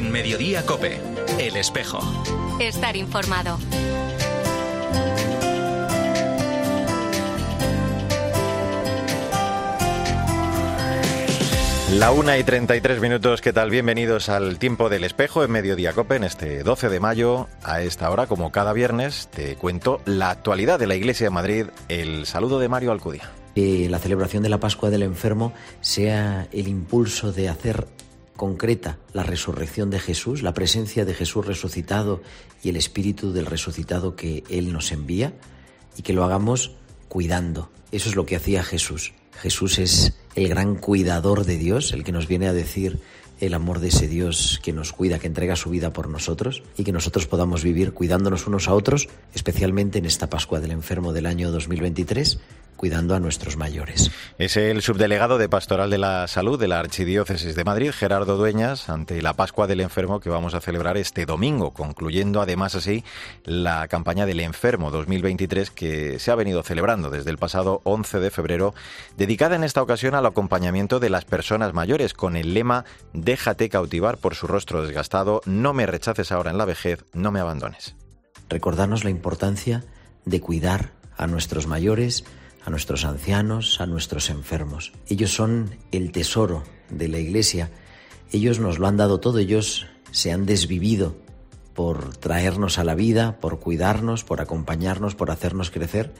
En Mediodía Cope, El Espejo. Estar informado. La una y 33 minutos, ¿qué tal? Bienvenidos al tiempo del espejo en Mediodía Cope en este 12 de mayo. A esta hora, como cada viernes, te cuento la actualidad de la Iglesia de Madrid. El saludo de Mario Alcudia. Que la celebración de la Pascua del Enfermo sea el impulso de hacer concreta la resurrección de Jesús, la presencia de Jesús resucitado y el espíritu del resucitado que Él nos envía y que lo hagamos cuidando. Eso es lo que hacía Jesús. Jesús es el gran cuidador de Dios, el que nos viene a decir el amor de ese Dios que nos cuida, que entrega su vida por nosotros y que nosotros podamos vivir cuidándonos unos a otros, especialmente en esta Pascua del Enfermo del año 2023 cuidando a nuestros mayores. Es el subdelegado de Pastoral de la Salud de la Archidiócesis de Madrid, Gerardo Dueñas, ante la Pascua del Enfermo que vamos a celebrar este domingo, concluyendo además así la campaña del Enfermo 2023 que se ha venido celebrando desde el pasado 11 de febrero, dedicada en esta ocasión al acompañamiento de las personas mayores con el lema Déjate cautivar por su rostro desgastado, no me rechaces ahora en la vejez, no me abandones. Recordarnos la importancia de cuidar a nuestros mayores, a nuestros ancianos, a nuestros enfermos. Ellos son el tesoro de la Iglesia. Ellos nos lo han dado todo, ellos se han desvivido por traernos a la vida, por cuidarnos, por acompañarnos, por hacernos crecer.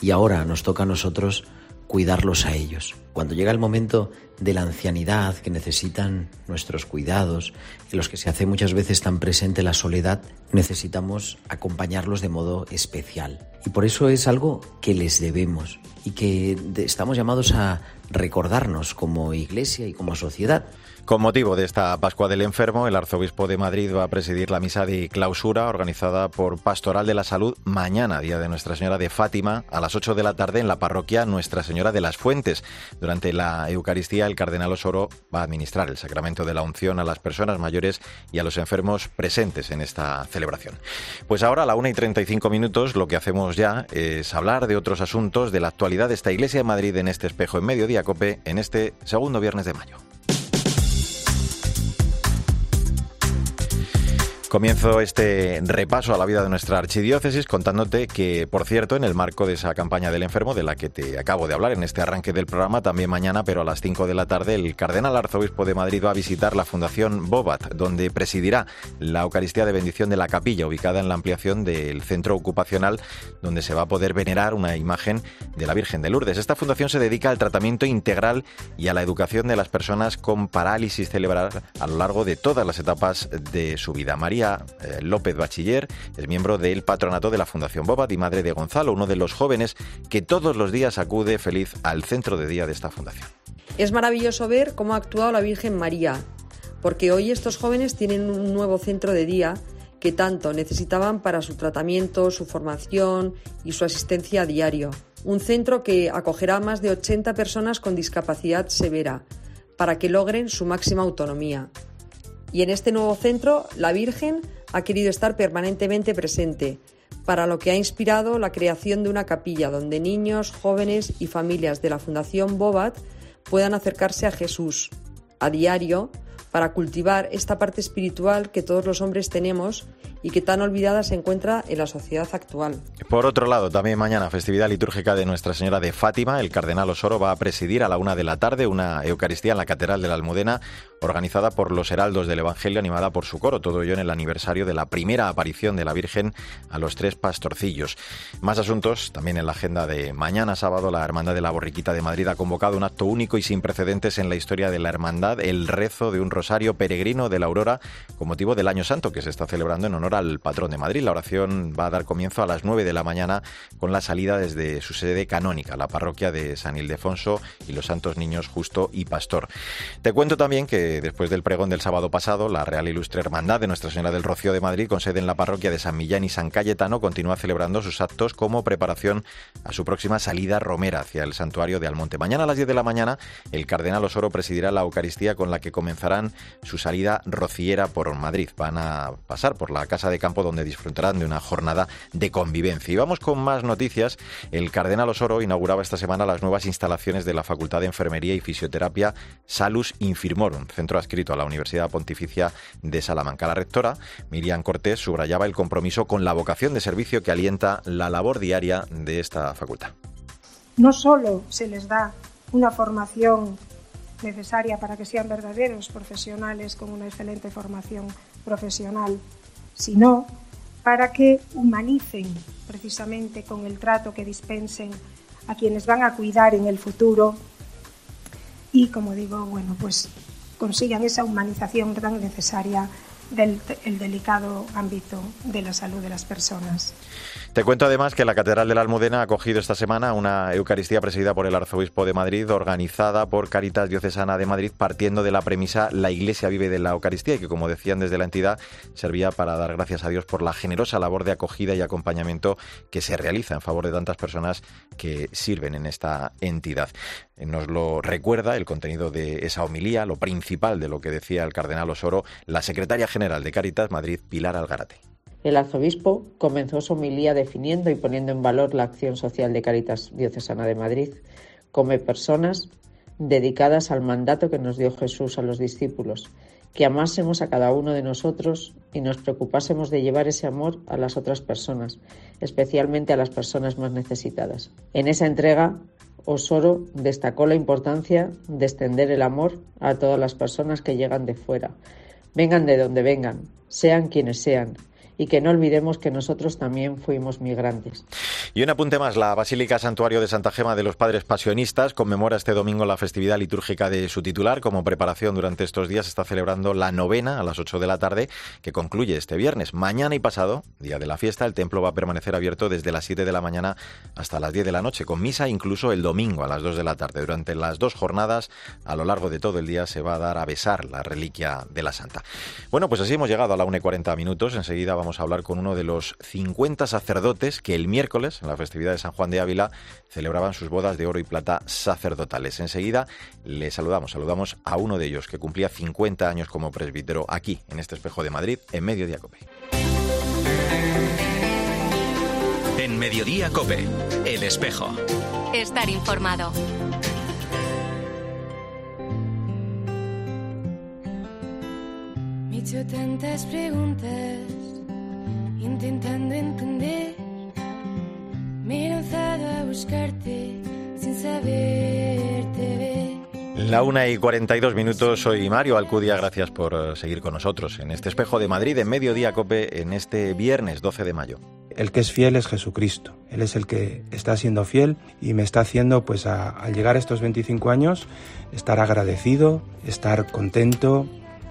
Y ahora nos toca a nosotros cuidarlos a ellos. Cuando llega el momento de la ancianidad, que necesitan nuestros cuidados, en los que se hace muchas veces tan presente la soledad, necesitamos acompañarlos de modo especial. Y por eso es algo que les debemos y que estamos llamados a recordarnos como iglesia y como sociedad. Con motivo de esta Pascua del Enfermo, el arzobispo de Madrid va a presidir la misa de clausura organizada por Pastoral de la Salud mañana, día de Nuestra Señora de Fátima, a las 8 de la tarde en la parroquia Nuestra Señora de las Fuentes. Durante la Eucaristía, el cardenal Osoro va a administrar el sacramento de la unción a las personas mayores y a los enfermos presentes en esta celebración. Pues ahora, a la 1 y 35 minutos, lo que hacemos ya es hablar de otros asuntos de la actualidad de esta Iglesia de Madrid en este espejo en Mediodía Cope en este segundo viernes de mayo. Comienzo este repaso a la vida de nuestra archidiócesis contándote que, por cierto, en el marco de esa campaña del enfermo de la que te acabo de hablar en este arranque del programa, también mañana, pero a las 5 de la tarde, el cardenal arzobispo de Madrid va a visitar la Fundación Bobat, donde presidirá la Eucaristía de bendición de la capilla, ubicada en la ampliación del centro ocupacional, donde se va a poder venerar una imagen de la Virgen de Lourdes. Esta fundación se dedica al tratamiento integral y a la educación de las personas con parálisis cerebral a lo largo de todas las etapas de su vida. María eh, López Bachiller es miembro del patronato de la Fundación Bobat y madre de Gonzalo, uno de los jóvenes que todos los días acude feliz al centro de día de esta fundación. Es maravilloso ver cómo ha actuado la Virgen María, porque hoy estos jóvenes tienen un nuevo centro de día que tanto necesitaban para su tratamiento, su formación y su asistencia a diario. Un centro que acogerá a más de 80 personas con discapacidad severa para que logren su máxima autonomía. Y en este nuevo centro, la Virgen ha querido estar permanentemente presente, para lo que ha inspirado la creación de una capilla donde niños, jóvenes y familias de la Fundación Bobat puedan acercarse a Jesús a diario para cultivar esta parte espiritual que todos los hombres tenemos y que tan olvidada se encuentra en la sociedad actual. Por otro lado, también mañana, festividad litúrgica de Nuestra Señora de Fátima, el cardenal Osoro va a presidir a la una de la tarde una Eucaristía en la Catedral de la Almudena, organizada por los Heraldos del Evangelio, animada por su coro, todo ello en el aniversario de la primera aparición de la Virgen a los tres pastorcillos. Más asuntos, también en la agenda de mañana sábado, la Hermandad de la Borriquita de Madrid ha convocado un acto único y sin precedentes en la historia de la Hermandad, el rezo de un rosario peregrino de la Aurora, con motivo del Año Santo, que se está celebrando en honor al patrón de Madrid. La oración va a dar comienzo a las 9 de la mañana con la salida desde su sede canónica, la parroquia de San Ildefonso y los Santos Niños Justo y Pastor. Te cuento también que después del pregón del sábado pasado, la Real Ilustre Hermandad de Nuestra Señora del Rocío de Madrid, con sede en la parroquia de San Millán y San Cayetano, continúa celebrando sus actos como preparación a su próxima salida romera hacia el santuario de Almonte. Mañana a las 10 de la mañana, el cardenal Osoro presidirá la Eucaristía con la que comenzarán su salida rociera por Madrid. Van a pasar por la casa de campo donde disfrutarán de una jornada de convivencia. Y vamos con más noticias. El cardenal Osoro inauguraba esta semana las nuevas instalaciones de la Facultad de Enfermería y Fisioterapia Salus Infirmorum, centro adscrito a la Universidad Pontificia de Salamanca. La rectora, Miriam Cortés, subrayaba el compromiso con la vocación de servicio que alienta la labor diaria de esta facultad. No solo se les da una formación necesaria para que sean verdaderos profesionales con una excelente formación profesional, sino para que humanicen precisamente con el trato que dispensen a quienes van a cuidar en el futuro y, como digo, bueno, pues consigan esa humanización tan necesaria del delicado ámbito de la salud de las personas. Te cuento además que la Catedral de la Almudena ha acogido esta semana una Eucaristía presidida por el Arzobispo de Madrid, organizada por Caritas Diocesana de Madrid, partiendo de la premisa La Iglesia vive de la Eucaristía y que, como decían desde la entidad, servía para dar gracias a Dios por la generosa labor de acogida y acompañamiento que se realiza en favor de tantas personas que sirven en esta entidad. Nos lo recuerda el contenido de esa homilía, lo principal de lo que decía el cardenal Osoro, la secretaria general de Caritas Madrid, Pilar Algarate. El arzobispo comenzó su homilía definiendo y poniendo en valor la acción social de Caritas Diocesana de Madrid como personas dedicadas al mandato que nos dio Jesús a los discípulos, que amásemos a cada uno de nosotros y nos preocupásemos de llevar ese amor a las otras personas, especialmente a las personas más necesitadas. En esa entrega, Osoro destacó la importancia de extender el amor a todas las personas que llegan de fuera, vengan de donde vengan, sean quienes sean, y que no olvidemos que nosotros también fuimos migrantes. Y un apunte más, la Basílica Santuario de Santa Gema de los Padres Pasionistas conmemora este domingo la festividad litúrgica de su titular. Como preparación durante estos días está celebrando la novena a las 8 de la tarde que concluye este viernes. Mañana y pasado, día de la fiesta, el templo va a permanecer abierto desde las 7 de la mañana hasta las 10 de la noche, con misa incluso el domingo a las 2 de la tarde. Durante las dos jornadas, a lo largo de todo el día, se va a dar a besar la reliquia de la Santa. Bueno, pues así hemos llegado a la 1 y 40 minutos. Enseguida vamos a hablar con uno de los 50 sacerdotes que el miércoles, en la festividad de San Juan de Ávila, celebraban sus bodas de oro y plata sacerdotales. Enseguida le saludamos, saludamos a uno de ellos que cumplía 50 años como presbítero aquí, en este espejo de Madrid, en Mediodía Cope. En Mediodía Cope, el espejo. Estar informado. Me he hecho tantas preguntas intentando entender. Me he lanzado a buscarte sin saberte ver. La una y 42 minutos, soy Mario Alcudia, gracias por eh, seguir con nosotros en este espejo de Madrid, en Mediodía Cope, en este viernes 12 de mayo. El que es fiel es Jesucristo, Él es el que está siendo fiel y me está haciendo, pues al llegar a estos 25 años, estar agradecido, estar contento,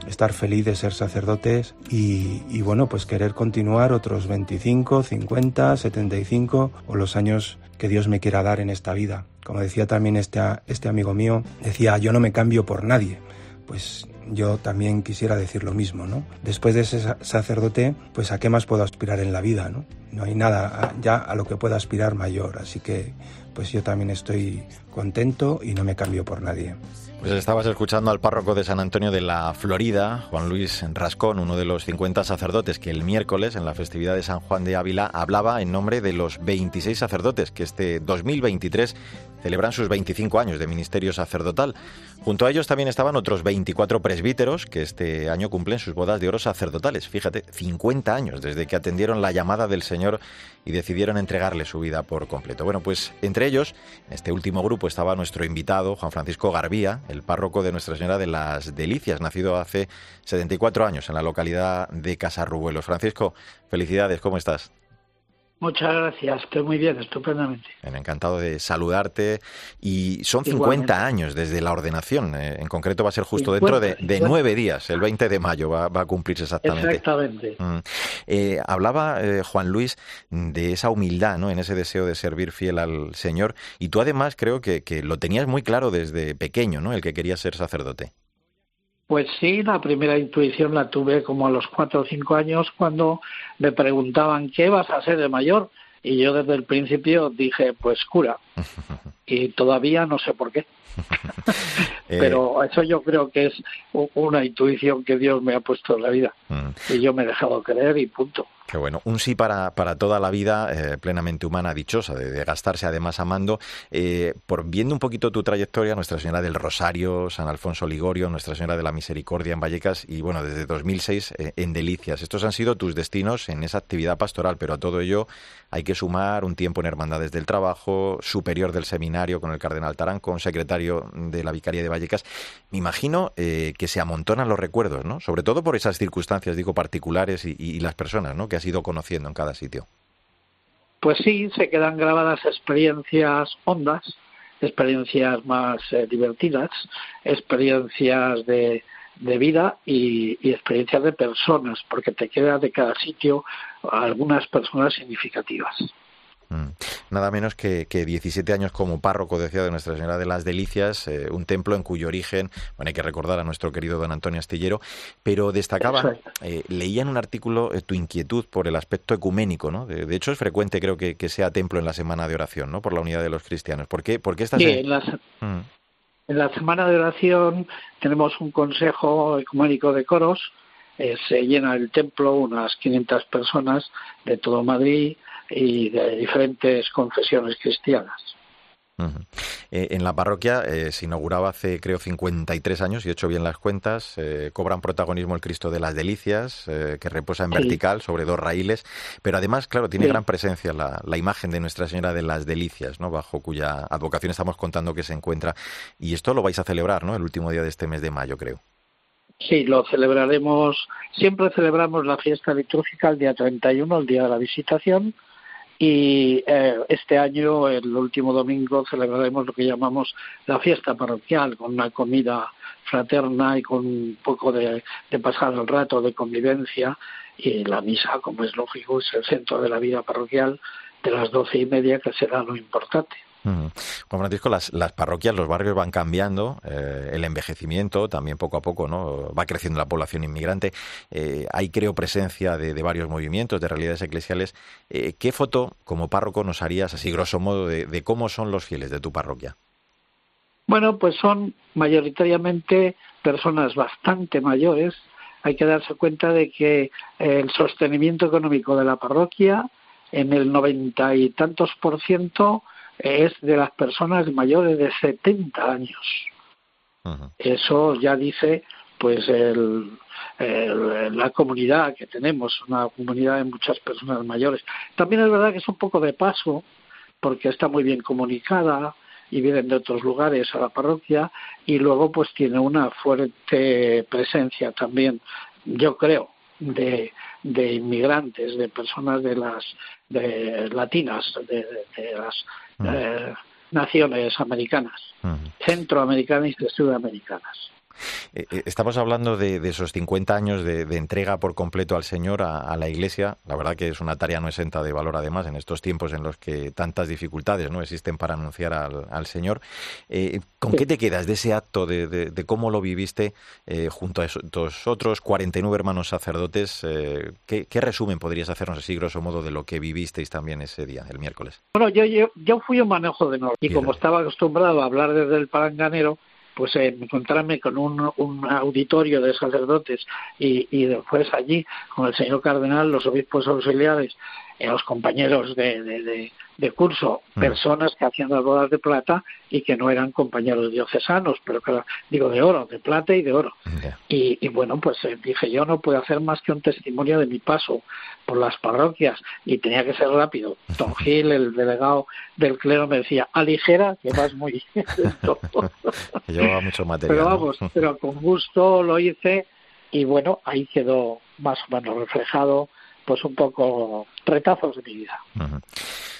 estar feliz de ser sacerdotes y, bueno, pues querer continuar otros 25, 50, 75 o los años que Dios me quiera dar en esta vida. Como decía también este, este amigo mío, decía, yo no me cambio por nadie. Pues yo también quisiera decir lo mismo, ¿no? Después de ese sacerdote, pues a qué más puedo aspirar en la vida, ¿no? No hay nada ya a lo que pueda aspirar mayor, así que pues yo también estoy contento y no me cambio por nadie. Pues estabas escuchando al párroco de San Antonio de la Florida, Juan Luis Rascón, uno de los 50 sacerdotes que el miércoles, en la festividad de San Juan de Ávila, hablaba en nombre de los 26 sacerdotes que este 2023 celebran sus 25 años de ministerio sacerdotal. Junto a ellos también estaban otros 24 presbíteros que este año cumplen sus bodas de oro sacerdotales. Fíjate, 50 años desde que atendieron la llamada del Señor y decidieron entregarle su vida por completo. Bueno, pues entre ellos, en este último grupo estaba nuestro invitado, Juan Francisco Garbía, el párroco de Nuestra Señora de las Delicias, nacido hace 74 años en la localidad de Casarrubuelos. Francisco, felicidades, ¿cómo estás? Muchas gracias, estoy muy bien, estupendamente. encantado de saludarte. Y son 50 años desde la ordenación. Eh, en concreto va a ser justo dentro de, nueve días, el 20 de mayo va, a cumplirse exactamente. Exactamente. Mm. Eh, hablaba eh, Juan Luis de esa humildad, ¿no? En ese deseo de servir fiel al Señor. Y tú además creo que, que lo tenías muy claro desde pequeño, ¿no? El que quería ser sacerdote. Pues sí, la primera intuición la tuve como a los cuatro o cinco años cuando me preguntaban qué vas a ser de mayor y yo desde el principio dije pues cura y todavía no sé por qué. Eh, Pero eso yo creo que es una intuición que Dios me ha puesto en la vida. Mm. Y yo me he dejado creer y punto. Qué bueno. Un sí para, para toda la vida, eh, plenamente humana, dichosa, de, gastarse además amando. Eh, por viendo un poquito tu trayectoria, Nuestra Señora del Rosario, San Alfonso Ligorio, Nuestra Señora de la Misericordia en Vallecas y, bueno, desde 2006 eh, en Delicias. Estos han sido tus destinos en esa actividad pastoral, pero a todo ello hay que sumar un tiempo en Hermandades del Trabajo, superior del seminario con el Cardenal Taranco, secretario de la Vicaría de Vallecas. Me imagino que se amontonan los recuerdos, ¿no? Sobre todo por esas circunstancias, digo, particulares y, y las personas, ¿no? Que has ido conociendo en cada sitio. Pues sí, se quedan grabadas experiencias hondas, experiencias más eh, divertidas, experiencias de, de vida y, y, experiencias de personas, porque te queda de cada sitio algunas personas significativas. Mm. Nada menos que, que, 17 años como párroco, decía, de Nuestra Señora de las Delicias, eh, un templo en cuyo origen, bueno, hay que recordar a nuestro querido don Antonio Astillero, pero destacaba, eh, leía en un artículo eh, tu inquietud por el aspecto ecuménico, ¿no? De, hecho, es frecuente, creo, que, que, sea templo en la semana de oración, ¿no? Por la unidad de los cristianos. ¿Por qué, por qué estás sí, en... la, mm. en la semana de oración tenemos un consejo ecuménico de coros, se llena el templo, unas 500 personas de todo Madrid, y de diferentes confesiones cristianas. Eh, en la parroquia eh, se inauguraba hace, creo, 53 años, y he hecho bien las cuentas. Eh, cobran protagonismo el Cristo de las Delicias, que reposa en vertical sobre dos raíles. Pero además, claro, tiene gran presencia la, la, imagen de Nuestra Señora de las Delicias, ¿no? bajo cuya advocación estamos contando que se encuentra. Y esto lo vais a celebrar, ¿no? El último día de este mes de mayo, creo. Sí, lo celebraremos. Siempre celebramos la fiesta litúrgica el día 31, el día de la visitación y eh, este año, el último domingo, celebraremos lo que llamamos la fiesta parroquial, con una comida fraterna y con un poco de, de pasar el rato de convivencia y la misa, como es lógico, es el centro de la vida parroquial de las doce y media, que será lo importante. Juan Francisco, las, parroquias, los barrios van cambiando, eh, el envejecimiento también poco a poco, ¿no? Va creciendo la población inmigrante. Eh, hay, creo, presencia de, varios movimientos, de realidades eclesiales. Eh, ¿Qué foto, como párroco, nos harías, así grosso modo, de, cómo son los fieles de tu parroquia? Bueno, pues son mayoritariamente personas bastante mayores. Hay que darse cuenta de que el sostenimiento económico de la parroquia, en el noventa y tantos por ciento, es de las personas mayores de 70 años. Eso ya dice pues el, la comunidad que tenemos, una comunidad de muchas personas mayores. También es verdad que es un poco de paso, porque está muy bien comunicada y vienen de otros lugares a la parroquia y luego pues tiene una fuerte presencia también, yo creo, de, de inmigrantes, de personas de las de latinas, de, de las eh, naciones americanas, centroamericanas y sudamericanas. Eh, eh, estamos hablando de, esos 50 años de, entrega por completo al Señor, a, la Iglesia. La verdad que es una tarea no exenta de valor, además, en estos tiempos en los que tantas dificultades no existen para anunciar al, Señor. Eh, ¿Con qué te quedas de ese acto, de, cómo lo viviste junto a esos otros 49 hermanos sacerdotes? ¿qué, resumen podrías hacernos así, grosso modo, de lo que vivisteis también ese día, el miércoles? Bueno, yo, yo, yo fui un manejo de norte y como estaba acostumbrado a hablar desde el palanganero, pues eh, encontrarme con un, un, auditorio de sacerdotes y, y después allí con el señor cardenal, los obispos auxiliares, eh, los compañeros de, de, de curso mm. personas que hacían las bodas de plata y que no eran compañeros diocesanos, pero que digo de oro, de plata y de oro. Y, y, bueno, pues eh, dije yo no puedo hacer más que un testimonio de mi paso por las parroquias y tenía que ser rápido. Don Gil, el delegado del clero, me decía, aligera, que vas muy Llevaba mucho material. Pero vamos, pero con gusto lo hice y bueno, ahí quedó más o menos reflejado pues un poco retazos de mi vida.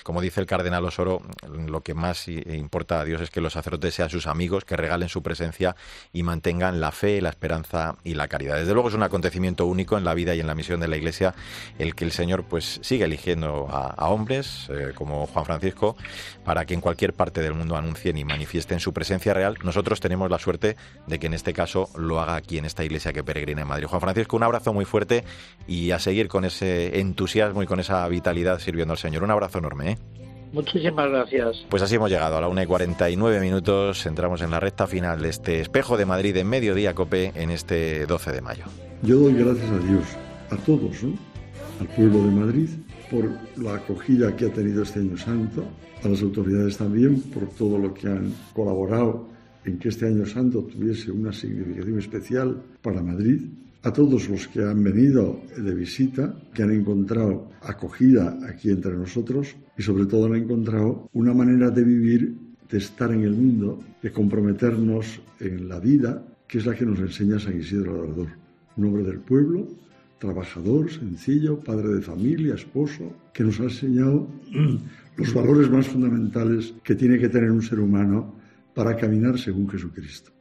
Como dice el cardenal Osoro, lo que más importa a Dios es que los sacerdotes sean sus amigos, que regalen su presencia y mantengan la fe, la esperanza y la caridad. Desde luego es un acontecimiento único en la vida y en la misión de la Iglesia el que el Señor pues sigue eligiendo a, hombres eh, como Juan Francisco para que en cualquier parte del mundo anuncien y manifiesten su presencia real. Nosotros tenemos la suerte de que en este caso lo haga aquí en esta iglesia que peregrina en Madrid. Juan Francisco, un abrazo muy fuerte y a seguir con ese entusiasmo y con esa vitalidad sirviendo al Señor. Un abrazo enorme. ¿eh? Muchísimas gracias. Pues así hemos llegado a la 1 y 49 minutos. Entramos en la recta final de este espejo de Madrid en mediodía, Cope, en este 12 de mayo. Yo doy gracias a Dios, a todos, ¿no? al pueblo de Madrid, por la acogida que ha tenido este año santo, a las autoridades también por todo lo que han colaborado en que este año santo tuviese una significación especial para Madrid, a todos los que han venido de visita, que han encontrado acogida aquí entre nosotros y sobre todo han encontrado una manera de vivir, de estar en el mundo, de comprometernos en la vida, que es la que nos enseña San Isidro Labrador, un hombre del pueblo, trabajador, sencillo, padre de familia, esposo, que nos ha enseñado los valores más fundamentales que tiene que tener un ser humano para caminar según Jesucristo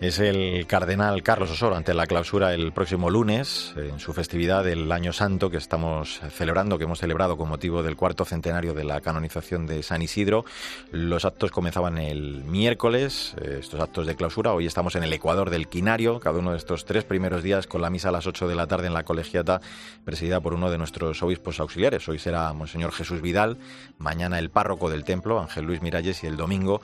es el cardenal Carlos Osoro ante la clausura el próximo lunes, en su festividad del Año Santo que estamos celebrando, que hemos celebrado con motivo del cuarto centenario de la canonización de San Isidro. Los actos comenzaban el miércoles, eh, estos actos de clausura. Hoy estamos en el Ecuador del Quinario, cada uno de estos tres primeros días con la misa a las 8 de la tarde en la colegiata, presidida por uno de nuestros obispos auxiliares. Hoy será Monseñor Jesús Vidal, mañana el párroco del templo, Ángel Luis Miralles, y el domingo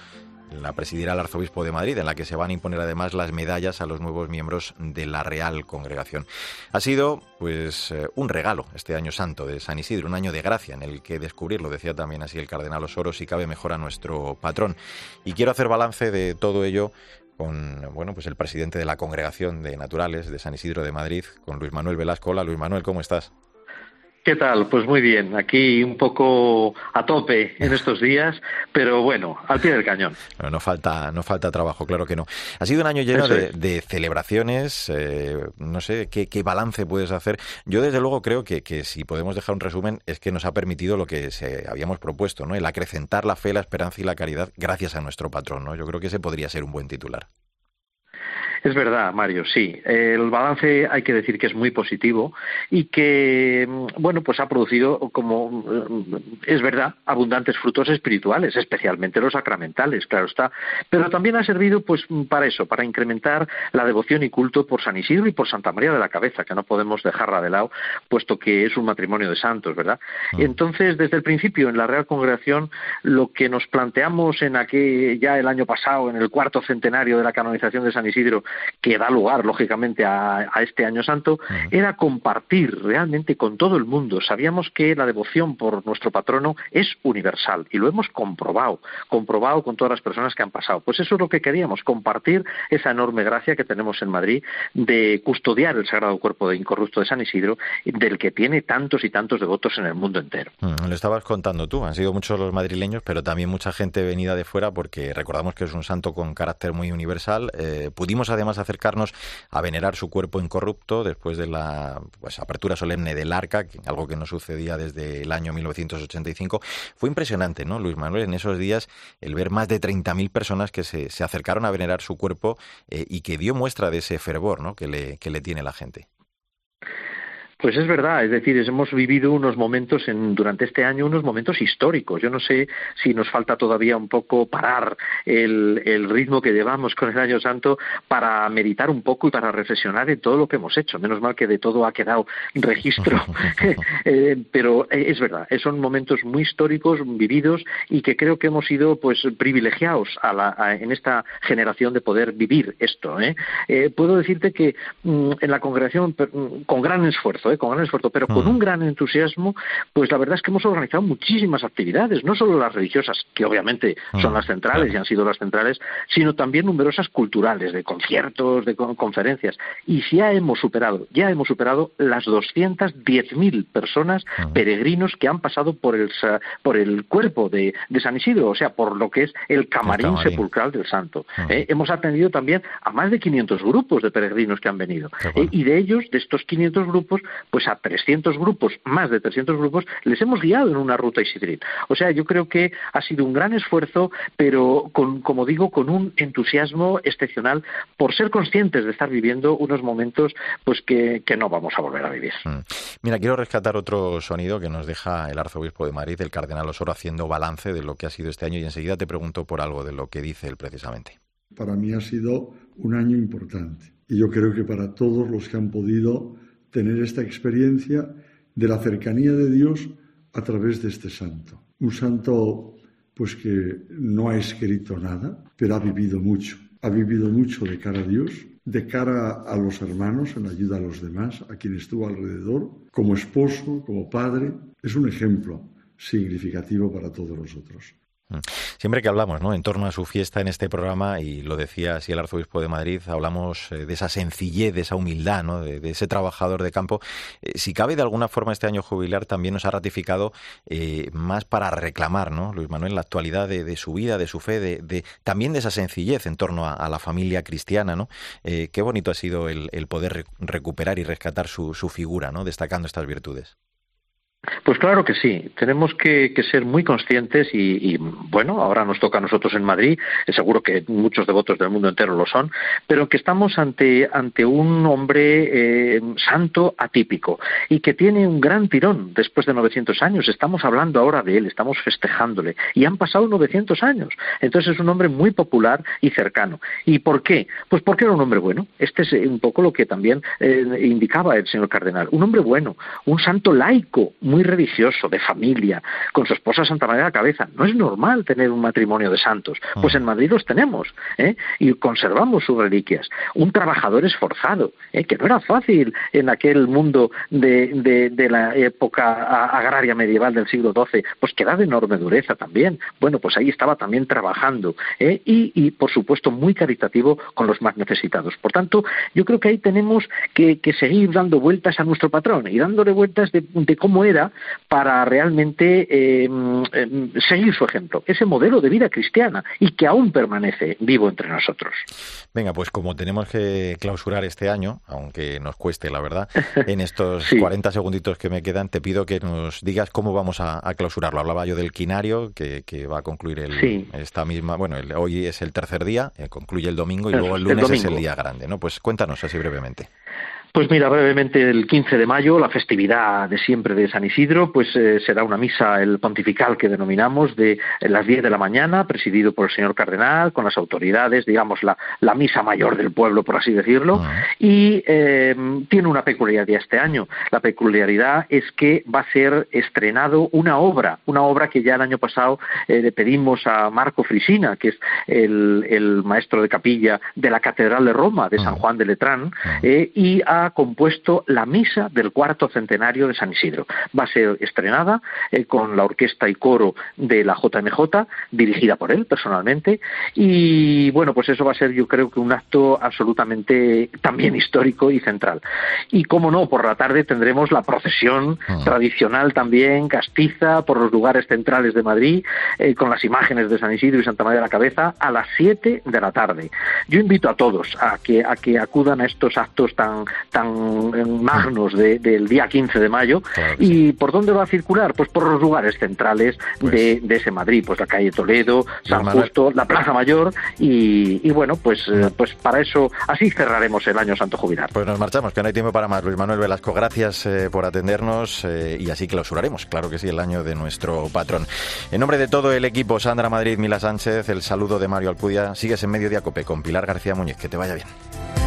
la presidirá el arzobispo de Madrid, en la que se van a imponer además las medallas a los nuevos miembros de la Real Congregación. Ha sido, pues, eh, un regalo este año santo de San Isidro, un año de gracia en el que descubrir, lo decía también así el cardenal Osoro, si cabe mejor a nuestro patrón. Y quiero hacer balance de todo ello con bueno, pues el presidente de la Congregación de Naturales de San Isidro de Madrid, con Luis Manuel Velasco. Hola Luis Manuel, ¿cómo estás? ¿Qué tal? Pues muy bien, aquí un poco a tope en estos días, pero bueno, al pie del cañón. no falta, no falta trabajo, claro que no. Ha sido un año lleno de, celebraciones, eh, no sé ¿qué, balance puedes hacer. Yo desde luego creo que, que, si podemos dejar un resumen es que nos ha permitido lo que se habíamos propuesto, ¿no? El acrecentar la fe, la esperanza y la caridad gracias a nuestro patrón, ¿no? Yo creo que ese podría ser un buen titular. Es verdad, Mario, sí. El balance hay que decir que es muy positivo y que, mm, bueno, pues ha producido, como mm, es verdad, abundantes frutos espirituales, especialmente los sacramentales, claro está. Pero también ha servido, pues, para eso, para incrementar la devoción y culto por San Isidro y por Santa María de la Cabeza, que no podemos dejarla de lado, puesto que es un matrimonio de santos, ¿verdad? Mm. Entonces, desde el principio, en la Real Congregación, lo que nos planteamos en aquel, ya el año pasado, en el cuarto centenario de la canonización de San Isidro, que da lugar, lógicamente, a, este Año Santo, era compartir realmente con todo el mundo. Sabíamos que la devoción por nuestro patrono es universal y lo hemos comprobado, comprobado con todas las personas que han pasado. Pues eso es lo que queríamos, compartir esa enorme gracia que tenemos en Madrid de custodiar el Sagrado Cuerpo de Incorrupto de San Isidro, del que tiene tantos y tantos devotos en el mundo entero. lo estabas contando tú, han sido muchos los madrileños, pero también mucha gente venida de fuera, porque recordamos que es un santo con carácter muy universal. Eh, pudimos además acercarnos a venerar su cuerpo incorrupto después de la pues, apertura solemne del arca, algo que no sucedía desde el año 1985. Fue impresionante, ¿no, Luis Manuel? En esos días, el ver más de 30.000 personas que se, se, acercaron a venerar su cuerpo eh, y que dio muestra de ese fervor ¿no? que, le, que le tiene la gente. Pues es verdad, es decir, hemos vivido unos momentos en, durante este año, unos momentos históricos. Yo no sé si nos falta todavía un poco parar el, el, ritmo que llevamos con el Año Santo para meditar un poco y para reflexionar en todo lo que hemos hecho. Menos mal que de todo ha quedado registro. eh, pero eh, es verdad, son momentos muy históricos, vividos y que creo que hemos sido pues privilegiados a la, a, en esta generación de poder vivir esto. ¿eh? Eh, puedo decirte que mm, en la congregación, mm, con gran esfuerzo, ¿eh? con gran esfuerzo, pero con un gran entusiasmo, pues la verdad es que hemos organizado muchísimas actividades, no solo las religiosas, que obviamente son las centrales y han sido las centrales, sino también numerosas culturales, de conciertos, de conferencias. Y ya hemos superado, ya hemos superado las 210.000 personas peregrinos que han pasado por el, por el cuerpo de, San Isidro, o sea, por lo que es el camarín, sepulcral del santo. ¿eh? Hemos atendido también a más de 500 grupos de peregrinos que han venido. ¿eh? y de ellos, de estos 500 grupos, pues a 300 grupos, más de 300 grupos, les hemos guiado en una ruta Isidrín. O sea, yo creo que ha sido un gran esfuerzo, pero con, como digo, con un entusiasmo excepcional por ser conscientes de estar viviendo unos momentos pues que, no vamos a volver a vivir. Mm. Mira, quiero rescatar otro sonido que nos deja el arzobispo de Madrid, el cardenal Osoro, haciendo balance de lo que ha sido este año y enseguida te pregunto por algo de lo que dice él precisamente. Para mí ha sido un año importante y yo creo que para todos los que han podido tener esta experiencia de la cercanía de Dios a través de este santo. Un santo pues que no ha escrito nada, pero ha vivido mucho. Ha vivido mucho de cara a Dios, de cara a los hermanos, en ayuda a los demás, a quien estuvo alrededor, como esposo, como padre. Es un ejemplo significativo para todos nosotros. Mm. Siempre que hablamos ¿no? en torno a su fiesta en este programa, y lo decía así el arzobispo de Madrid, hablamos eh, de esa sencillez, de esa humildad, ¿no? de, ese trabajador de campo. Eh, si cabe de alguna forma este año jubilar también nos ha ratificado eh, más para reclamar, ¿no? Luis Manuel, la actualidad de, su vida, de su fe, de, también de esa sencillez en torno a, la familia cristiana. ¿no? qué bonito ha sido el, poder recuperar y rescatar su, su figura, ¿no? destacando estas virtudes. Pues claro que sí, tenemos que, ser muy conscientes y, bueno, ahora nos toca a nosotros en Madrid, seguro que muchos devotos del mundo entero lo son, pero que estamos ante, ante un hombre eh, santo atípico y que tiene un gran tirón después de 900 años. Estamos hablando ahora de él, estamos festejándole y han pasado 900 años. Entonces es un hombre muy popular y cercano. ¿Y por qué? Pues porque era un hombre bueno. Este es un poco lo que también eh, indicaba el señor cardenal. Un hombre bueno, un santo laico, muy religioso, de familia, con su esposa Santa María a la cabeza. No es normal tener un matrimonio de santos. Pues en Madrid los tenemos, ¿eh? y conservamos sus reliquias. Un trabajador esforzado, ¿eh? que no era fácil en aquel mundo de, de, la época agraria medieval del siglo XII, pues que era de enorme dureza también. Bueno, pues ahí estaba también trabajando, ¿eh? y, y, por supuesto muy caritativo con los más necesitados. Por tanto, yo creo que ahí tenemos que, que seguir dando vueltas a nuestro patrón y dándole vueltas de, de cómo era para realmente eh, em, seguir su ejemplo, ese modelo de vida cristiana y que aún permanece vivo entre nosotros. Venga, pues como tenemos que clausurar este año, aunque nos cueste la verdad, en estos 40 segunditos que me quedan, te pido que nos digas cómo vamos a, clausurarlo. Hablaba yo del quinario, que, va a concluir el, esta misma, bueno, hoy es el tercer día, eh, concluye el domingo y luego el lunes es el día grande, ¿no? Pues cuéntanos así brevemente. Pues mira, brevemente el 15 de mayo, la festividad de siempre de San Isidro, pues eh, será una misa, el pontifical que denominamos, de las 10 de la mañana, presidido por el señor cardenal, con las autoridades, digamos, la, la misa mayor del pueblo, por así decirlo, ah. y em, tiene una peculiaridad este año. La peculiaridad es que va a ser estrenado una obra, una obra que ya el año pasado eh, le pedimos a Marco Frisina, que es el, el, maestro de capilla de la Catedral de Roma, de San ah. Juan de Letrán, ah. eh, y a compuesto la misa del cuarto centenario de San Isidro. Va a ser estrenada eh, con la orquesta y coro de la JMJ, dirigida por él personalmente, y bueno, pues eso va a ser yo creo que un acto absolutamente también histórico y central. Y como no, por la tarde tendremos la procesión ah. tradicional también, castiza, por los lugares centrales de Madrid, eh, con las imágenes de San Isidro y Santa María de la Cabeza, a las 7 de la tarde. Yo invito a todos a que, a que acudan a estos actos tan, tan magnos del día 15 de mayo. ¿Y por dónde va a circular? Pues por los lugares centrales pues de, ese Madrid, pues la calle Toledo, San Justo, la Plaza Mayor y, bueno, pues, eh, pues para eso así cerraremos el año Santo Jubilar. Pues nos marchamos, que no hay tiempo para más. Luis Manuel Velasco, gracias eh, por atendernos eh, y así clausuraremos, claro que sí, el año de nuestro patrón. En nombre de todo el equipo, Sandra Madrid, Mila Sánchez, el saludo de Mario Alpudia, sigues en Mediodía Cope con Pilar García Muñiz, que te vaya bien.